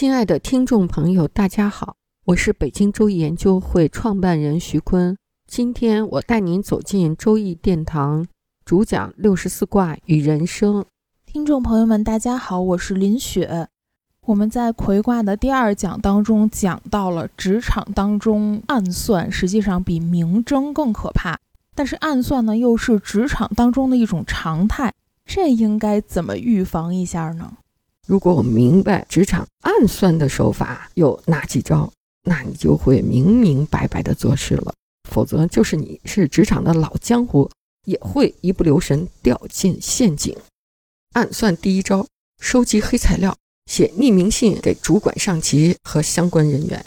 亲爱的听众朋友，大家好，我是北京周易研究会创办人徐坤。今天我带您走进周易殿堂，主讲六十四卦与人生。听众朋友们，大家好，我是林雪。我们在魁卦的第二讲当中讲到了职场当中暗算，实际上比明争更可怕。但是暗算呢，又是职场当中的一种常态，这应该怎么预防一下呢？如果我明白职场暗算的手法有哪几招，那你就会明明白白的做事了。否则，就是你是职场的老江湖，也会一不留神掉进陷阱。暗算第一招：收集黑材料，写匿名信给主管、上级和相关人员。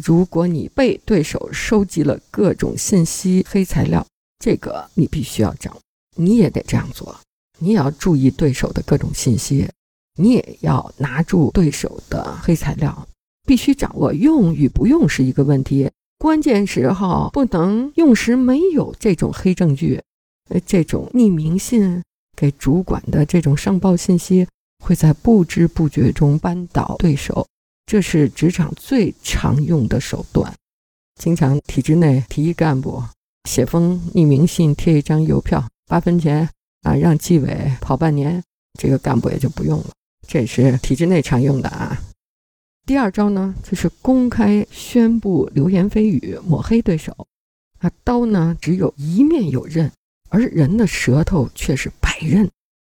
如果你被对手收集了各种信息、黑材料，这个你必须要掌握，你也得这样做。你也要注意对手的各种信息。你也要拿住对手的黑材料，必须掌握用与不用是一个问题，关键时候不能用时没有这种黑证据，呃，这种匿名信给主管的这种上报信息，会在不知不觉中扳倒对手，这是职场最常用的手段。经常体制内提议干部写封匿名信，贴一张邮票，八分钱啊，让纪委跑半年，这个干部也就不用了。这是体制内常用的啊。第二招呢，就是公开宣布流言蜚语，抹黑对手。啊，刀呢只有一面有刃，而人的舌头却是百刃。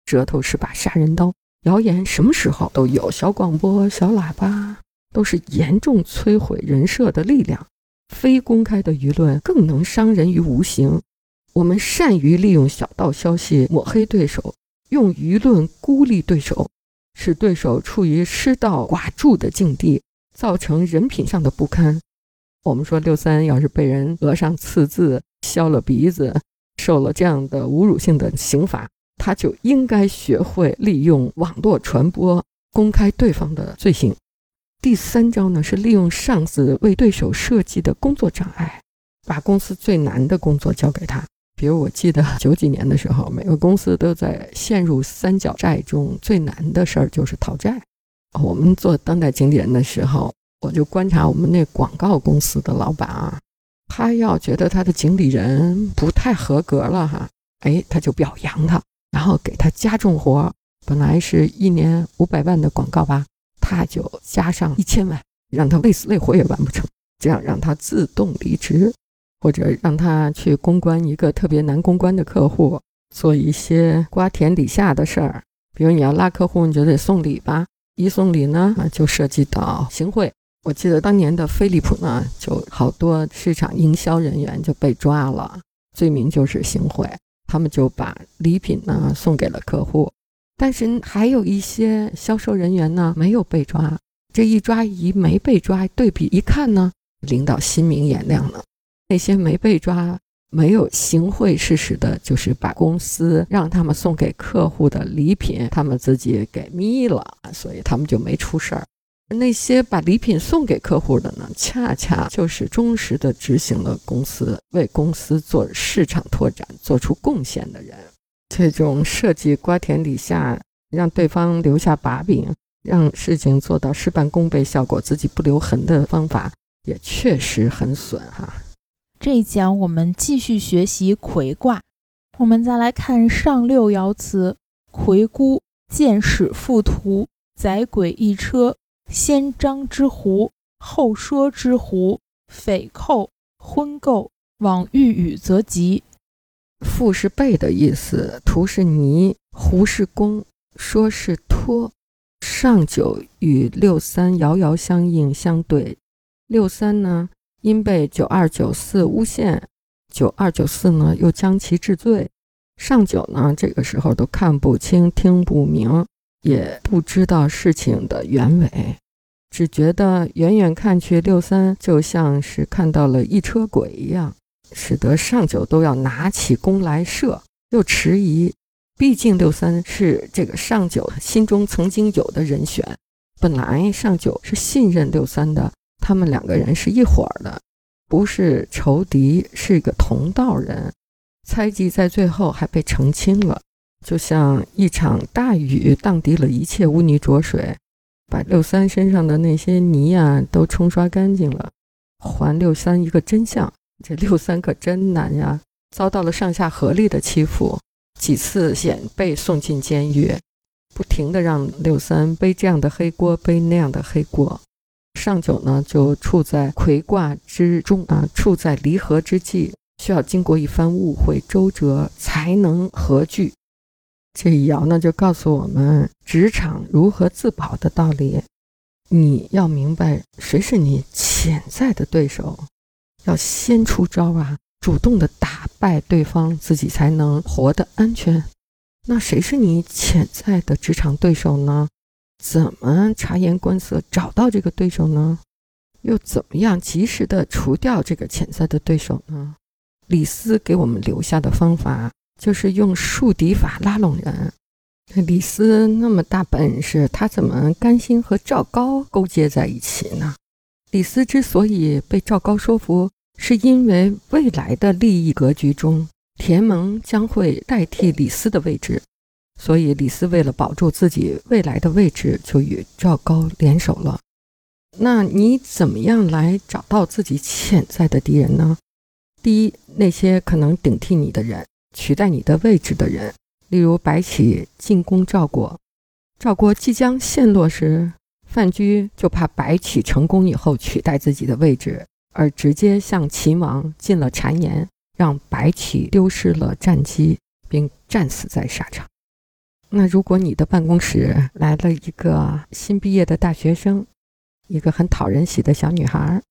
舌头是把杀人刀，谣言什么时候都有，小广播、小喇叭都是严重摧毁人设的力量。非公开的舆论更能伤人于无形。我们善于利用小道消息抹黑对手，用舆论孤立对手。使对手处于失道寡助的境地，造成人品上的不堪。我们说六三要是被人额上刺字、削了鼻子，受了这样的侮辱性的刑罚，他就应该学会利用网络传播，公开对方的罪行。第三招呢，是利用上司为对手设计的工作障碍，把公司最难的工作交给他。比如，我记得 九几年的时候，每个公司都在陷入三角债中，最难的事儿就是讨债。我们做当代经理人的时候，我就观察我们那广告公司的老板啊，他要觉得他的经理人不太合格了哈，哎，他就表扬他，然后给他加重活，本来是一年五百万的广告吧，他就加上一千万，让他累死累活也完不成，这样让他自动离职。或者让他去公关一个特别难公关的客户，做一些瓜田李下的事儿。比如你要拉客户，你就得送礼吧。一送礼呢，就涉及到行贿。我记得当年的飞利浦呢，就好多市场营销人员就被抓了，罪名就是行贿。他们就把礼品呢送给了客户，但是还有一些销售人员呢没有被抓。这一抓一没被抓，对比一看呢，领导心明眼亮了。那些没被抓、没有行贿事实的，就是把公司让他们送给客户的礼品，他们自己给眯了，所以他们就没出事儿。那些把礼品送给客户的呢，恰恰就是忠实的执行了公司为公司做市场拓展做出贡献的人。这种设计瓜田李下，让对方留下把柄，让事情做到事半功倍效果，自己不留痕的方法，也确实很损哈。这一讲我们继续学习魁卦，我们再来看上六爻辞：魁孤，见使复图，载鬼一车，先张之狐，后说之狐，匪寇，婚媾，往欲语则吉。复是背的意思，图是泥，狐是弓，说是托。上九与六三遥遥相应相对，六三呢？因被九二九四诬陷，九二九四呢又将其治罪，上九呢，这个时候都看不清、听不明，也不知道事情的原委，只觉得远远看去，六三就像是看到了一车鬼一样，使得上九都要拿起弓来射，又迟疑。毕竟六三是这个上九心中曾经有的人选，本来上九是信任六三的，他们两个人是一伙的，不是仇敌，是一个同道人。猜忌在最后还被澄清了，就像一场大雨荡涤了一切污泥浊水，把六三身上的那些泥呀都冲刷干净了，还六三一个真相。这六三可真难呀，遭到了上下合力的欺负，几次险被送进监狱，不停的让六三背这样的黑锅，背那样的黑锅。上九呢，就处在魁卦之中啊，处在离合之际。需要经过一番误会周折才能合聚。这一爻呢，就告诉我们职场如何自保的道理。你要明白谁是你潜在的对手，要先出招啊，主动的打败对方，自己才能活得安全。那谁是你潜在的职场对手呢？怎么察言观色找到这个对手呢？又怎么样及时的除掉这个潜在的对手呢？李斯给我们留下的方法就是用树敌法拉拢人。李斯那么大本事，他怎么甘心和赵高勾结在一起呢？李斯之所以被赵高说服，是因为未来的利益格局中，田蒙将会代替李斯的位置，所以李斯为了保住自己未来的位置，就与赵高联手了。那你怎么样来找到自己潜在的敌人呢？第一，那些可能顶替你的人，取代你的位置的人，例如白起进攻赵国，赵国即将陷落时，范雎就怕白起成功以后取代自己的位置，而直接向秦王进了谗言，让白起丢失了战机，并战死在沙场。那如果你的办公室来了一个新毕业的大学生，一个很讨人喜的小女孩。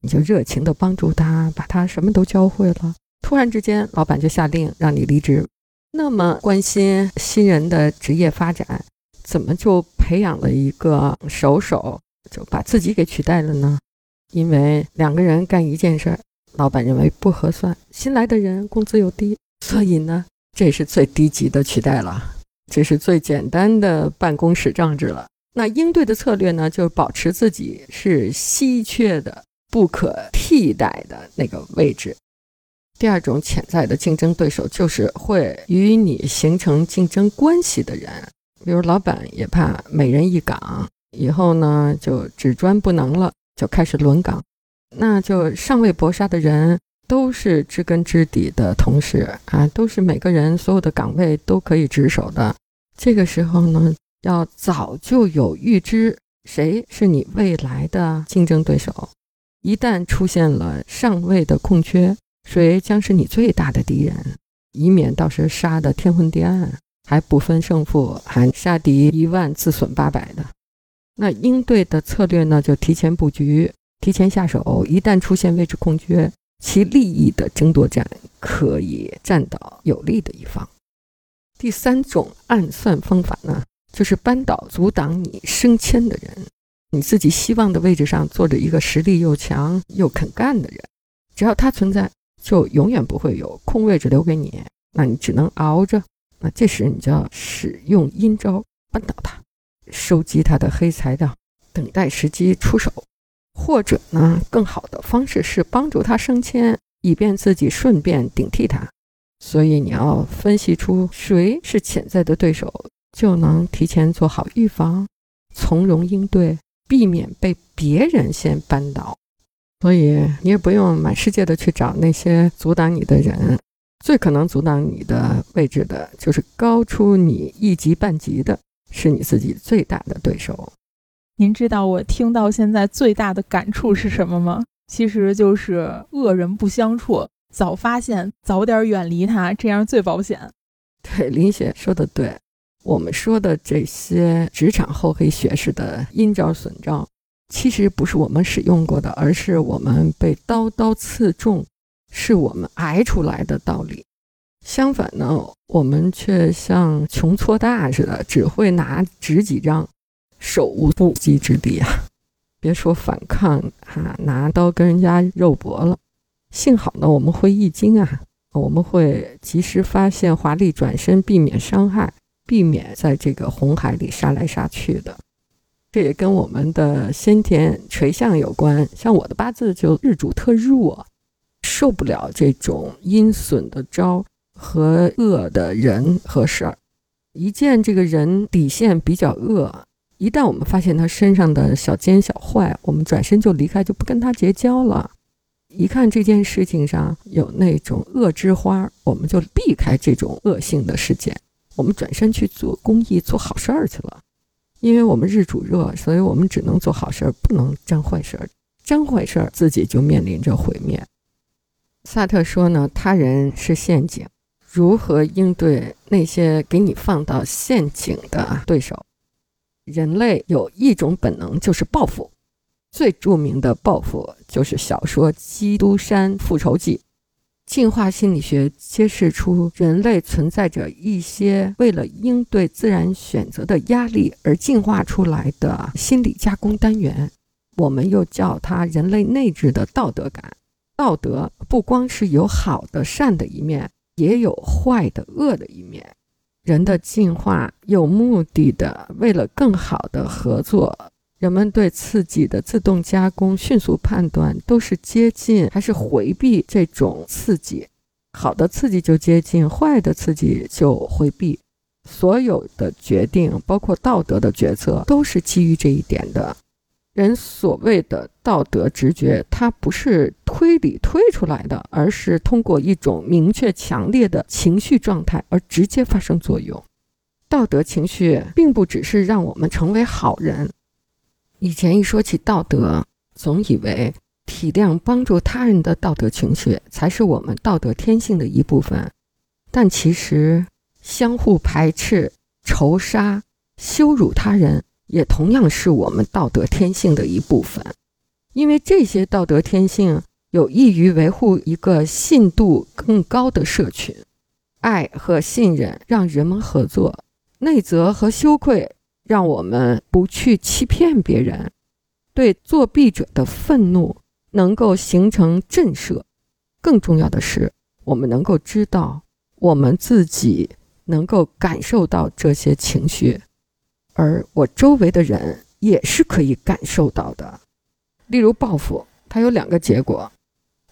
你就热情的帮助她，把她什么都教会了。突然之间，老板就下令让你离职。那么关心新人的职业发展，怎么就培养了一个手手，就把自己给取代了呢？因为两个人干一件事儿，老板认为不合算，新来的人工资又低，所以呢，这是最低级的取代了，这是最简单的办公室政治了。那应对的策略呢，就是保持自己是稀缺的。不可替代的那个位置。第二种潜在的竞争对手就是会与你形成竞争关系的人，比如老板也怕每人一岗，以后呢就只专不能了，就开始轮岗，那就上位搏杀的人都是知根知底的同事啊，都是每个人所有的岗位都可以值守的。这个时候呢，要早就有预知谁是你未来的竞争对手。一旦出现了上位的空缺，谁将是你最大的敌人？以免到时杀得天昏地暗，还不分胜负，还杀敌一万自损八百的。那应对的策略呢？就提前布局，提前下手。一旦出现位置空缺，其利益的争夺战可以占到有利的一方。第三种暗算方法呢，就是扳倒阻挡你升迁的人。你自己希望的位置上坐着一个实力又强又肯干的人，只要他存在，就永远不会有空位置留给你。那你只能熬着。那这时你就要使用阴招扳倒他，收集他的黑材料，等待时机出手。或者呢，更好的方式是帮助他升迁，以便自己顺便顶替他。所以你要分析出谁是潜在的对手，就能提前做好预防，从容应对。避免被别人先扳倒，所以你也不用满世界的去找那些阻挡你的人，最可能阻挡你的位置的，就是高出你一级半级的，是你自己最大的对手。您知道我听到现在最大的感触是什么吗？其实就是恶人不相处，早发现，早点远离他，这样最保险。对，林雪说的对。我们说的这些职场厚黑学式的阴招损招，其实不是我们使用过的，而是我们被刀刀刺中，是我们挨出来的道理。相反呢，我们却像穷挫大似的，只会拿纸几张，手无缚鸡之力啊！别说反抗哈，拿刀跟人家肉搏了。幸好呢，我们会易经啊，我们会及时发现华丽转身，避免伤害，避免在这个红海里杀来杀去的。这也跟我们的先天垂相有关。像我的八字就日主特弱，受不了这种阴损的招。和恶的人和事儿，一见这个人底线比较恶，一旦我们发现他身上的小奸小坏，我们转身就离开，就不跟他结交了。一看这件事情上有那种恶之花，我们就避开这种恶性的事件，我们转身去做公益、做好事儿去了。因为我们日主热，所以我们只能做好事儿，不能沾坏事儿。沾坏事儿，自己就面临着毁灭。萨特说呢，他人是陷阱。如何应对那些给你放到陷阱的对手？人类有一种本能，就是报复。最著名的报复就是小说《基督山复仇记》。进化心理学揭示出，人类存在着一些为了应对自然选择的压力而进化出来的心理加工单元。我们又叫它人类内置的道德感。道德不光是有好的、善的一面。也有坏的、恶的一面。人的进化有目的的，为了更好的合作，人们对刺激的自动加工、迅速判断，都是接近还是回避这种刺激。好的刺激就接近，坏的刺激就回避。所有的决定，包括道德的决策，都是基于这一点的。人所谓的道德直觉，它不是推理推出来的，而是通过一种明确强烈的情绪状态而直接发生作用。道德情绪并不只是让我们成为好人。以前一说起道德，总以为体谅帮助他人的道德情绪才是我们道德天性的一部分，但其实相互排斥、仇杀、羞辱他人。也同样是我们道德天性的一部分，因为这些道德天性有益于维护一个信度更高的社群。爱和信任让人们合作，内责和羞愧让我们不去欺骗别人。对作弊者的愤怒能够形成震慑。更重要的是，我们能够知道，我们自己能够感受到这些情绪。而我周围的人也是可以感受到的，例如报复，它有两个结果：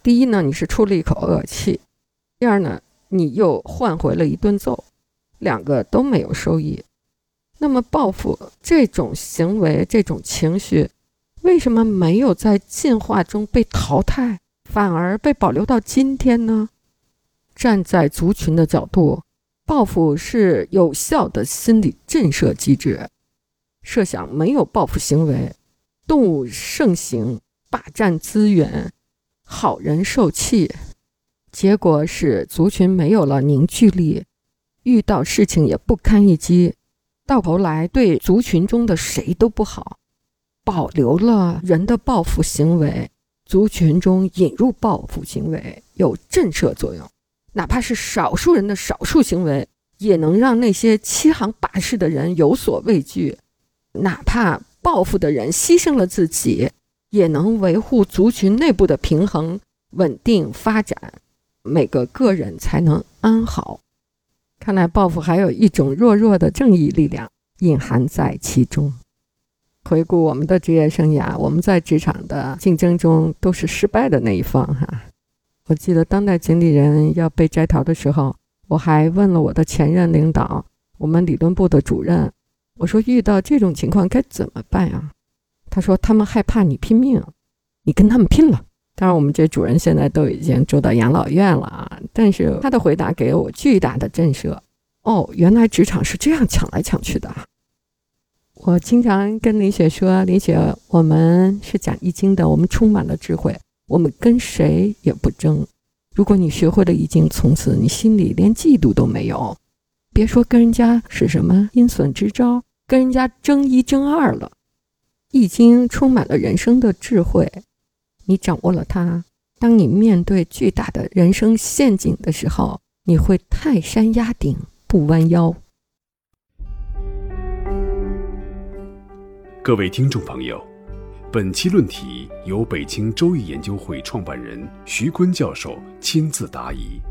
第一呢，你是出了一口恶气；第二呢，你又换回了一顿揍，两个都没有收益。那么，报复这种行为、这种情绪，为什么没有在进化中被淘汰，反而被保留到今天呢？站在族群的角度，报复是有效的心理震慑机制。设想没有报复行为，动物盛行，霸占资源，好人受气，结果是族群没有了凝聚力，遇到事情也不堪一击，到头来对族群中的谁都不好。保留了人的报复行为，族群中引入报复行为有震慑作用，哪怕是少数人的少数行为，也能让那些欺行霸市的人有所畏惧。哪怕报复的人牺牲了自己，也能维护族群内部的平衡、稳定发展，每个个人才能安好。看来报复还有一种弱弱的正义力量隐含在其中。回顾我们的职业生涯，我们在职场的竞争中都是失败的那一方。哈，我记得当代经理人要被摘桃的时候，我还问了我的前任领导，我们理论部的主任。我说遇到这种情况该怎么办呀？他说他们害怕你拼命，你跟他们拼了。当然，我们这主人现在都已经住到养老院了啊。但是他的回答给我巨大的震慑。哦，原来职场是这样抢来抢去的。我经常跟林雪说：“林雪，我们是讲易经的，我们充满了智慧，我们跟谁也不争。如果你学会了易经，从此你心里连嫉妒都没有。”别说跟人家是什么阴损之招，跟人家争一争二了。易经充满了人生的智慧，你掌握了它。当你面对巨大的人生陷阱的时候，你会泰山压顶不弯腰。各位听众朋友，本期论题由北京周易研究会创办人徐坤教授亲自答疑。